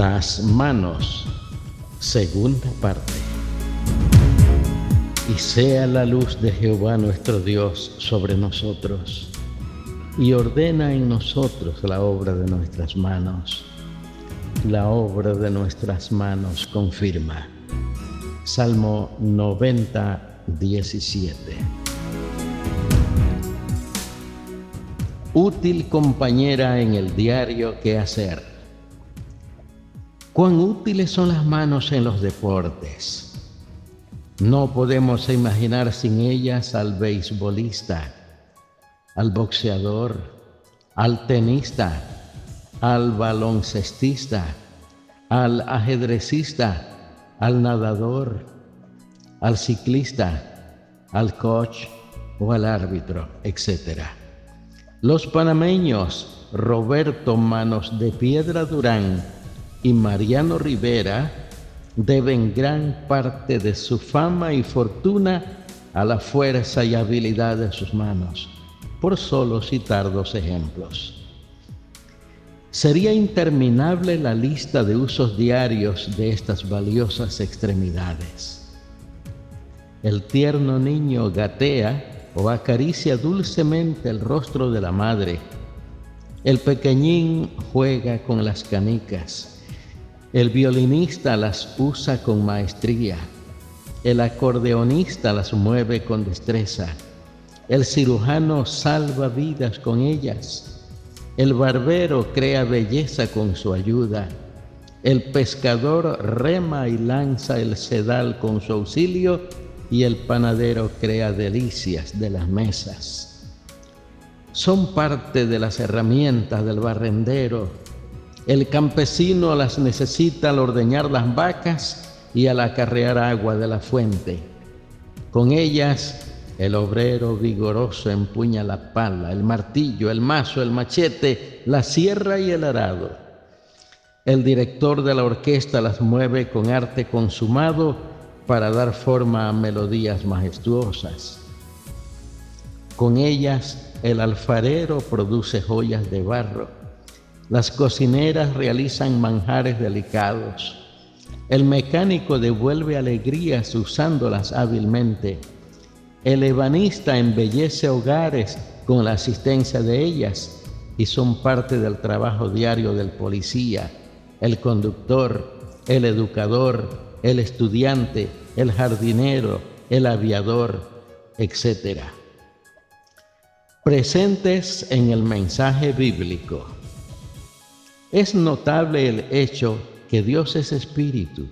Las manos, segunda parte. Y sea la luz de Jehová nuestro Dios sobre nosotros, y ordena en nosotros la obra de nuestras manos. La obra de nuestras manos confirma. Salmo 90, 17. Útil compañera en el diario que hacer Cuán útiles son las manos en los deportes. No podemos imaginar sin ellas al beisbolista, al boxeador, al tenista, al baloncestista, al ajedrecista, al nadador, al ciclista, al coach o al árbitro, etc. Los panameños Roberto Manos de Piedra Durán y Mariano Rivera deben gran parte de su fama y fortuna a la fuerza y habilidad de sus manos, por solo citar dos ejemplos. Sería interminable la lista de usos diarios de estas valiosas extremidades. El tierno niño gatea o acaricia dulcemente el rostro de la madre. El pequeñín juega con las canicas el violinista las usa con maestría. El acordeonista las mueve con destreza. El cirujano salva vidas con ellas. El barbero crea belleza con su ayuda. El pescador rema y lanza el sedal con su auxilio y el panadero crea delicias de las mesas. Son parte de las herramientas del barrendero, el campesino las necesita al ordeñar las vacas y al acarrear agua de la fuente. Con ellas el obrero vigoroso empuña la pala, el martillo, el mazo, el machete, la sierra y el arado. El director de la orquesta las mueve con arte consumado para dar forma a melodías majestuosas. Con ellas el alfarero produce joyas de barro las cocineras realizan manjares delicados. El mecánico devuelve alegrías usándolas hábilmente. El ebanista embellece hogares con la asistencia de ellas y son parte del trabajo diario del policía, el conductor, el educador, el estudiante, el jardinero, el aviador, etc. Presentes en el mensaje bíblico. Es notable el hecho que Dios es espíritu,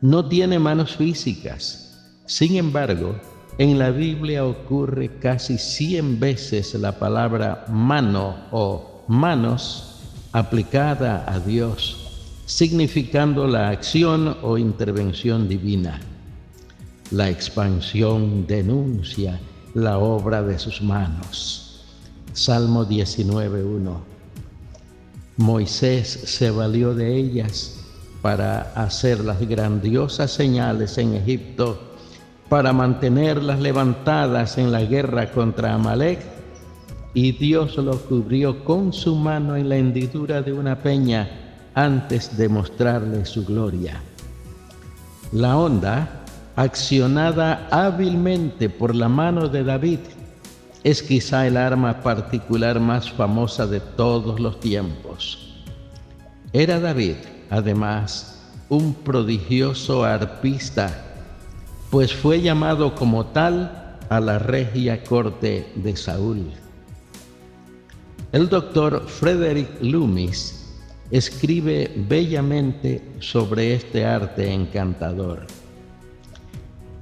no tiene manos físicas. Sin embargo, en la Biblia ocurre casi 100 veces la palabra mano o manos aplicada a Dios, significando la acción o intervención divina. La expansión denuncia la obra de sus manos. Salmo 19.1 Moisés se valió de ellas para hacer las grandiosas señales en Egipto, para mantenerlas levantadas en la guerra contra Amalek, y Dios lo cubrió con su mano en la hendidura de una peña antes de mostrarle su gloria. La onda, accionada hábilmente por la mano de David, es quizá el arma particular más famosa de todos los tiempos. Era David, además, un prodigioso arpista, pues fue llamado como tal a la regia corte de Saúl. El doctor Frederick Loomis escribe bellamente sobre este arte encantador.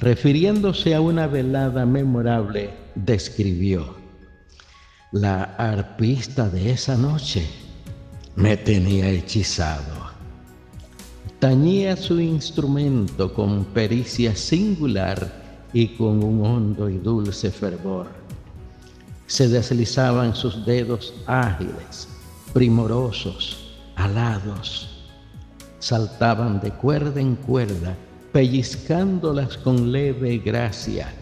Refiriéndose a una velada memorable, describió, la arpista de esa noche me tenía hechizado. Tañía su instrumento con pericia singular y con un hondo y dulce fervor. Se deslizaban sus dedos ágiles, primorosos, alados. Saltaban de cuerda en cuerda pellizcándolas con leve gracia,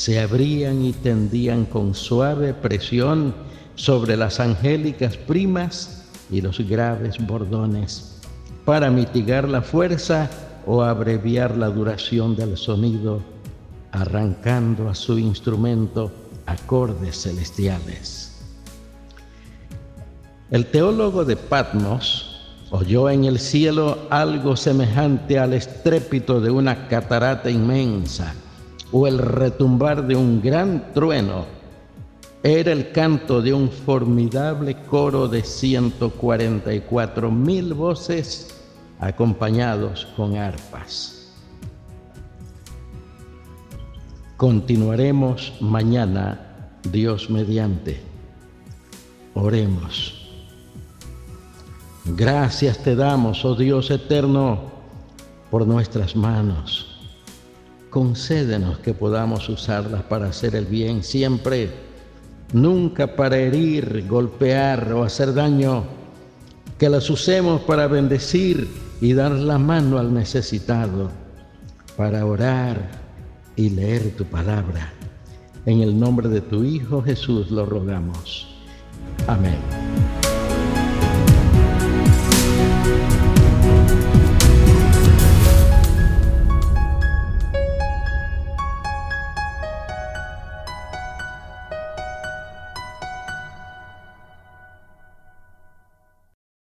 se abrían y tendían con suave presión sobre las angélicas primas y los graves bordones, para mitigar la fuerza o abreviar la duración del sonido, arrancando a su instrumento acordes celestiales. El teólogo de Patmos oyó en el cielo algo semejante al estrépito de una catarata inmensa o el retumbar de un gran trueno. Era el canto de un formidable coro de 144 mil voces acompañados con arpas. Continuaremos mañana, Dios mediante. Oremos. Gracias te damos, oh Dios eterno, por nuestras manos. Concédenos que podamos usarlas para hacer el bien siempre, nunca para herir, golpear o hacer daño. Que las usemos para bendecir y dar la mano al necesitado, para orar y leer tu palabra. En el nombre de tu Hijo Jesús lo rogamos. Amén.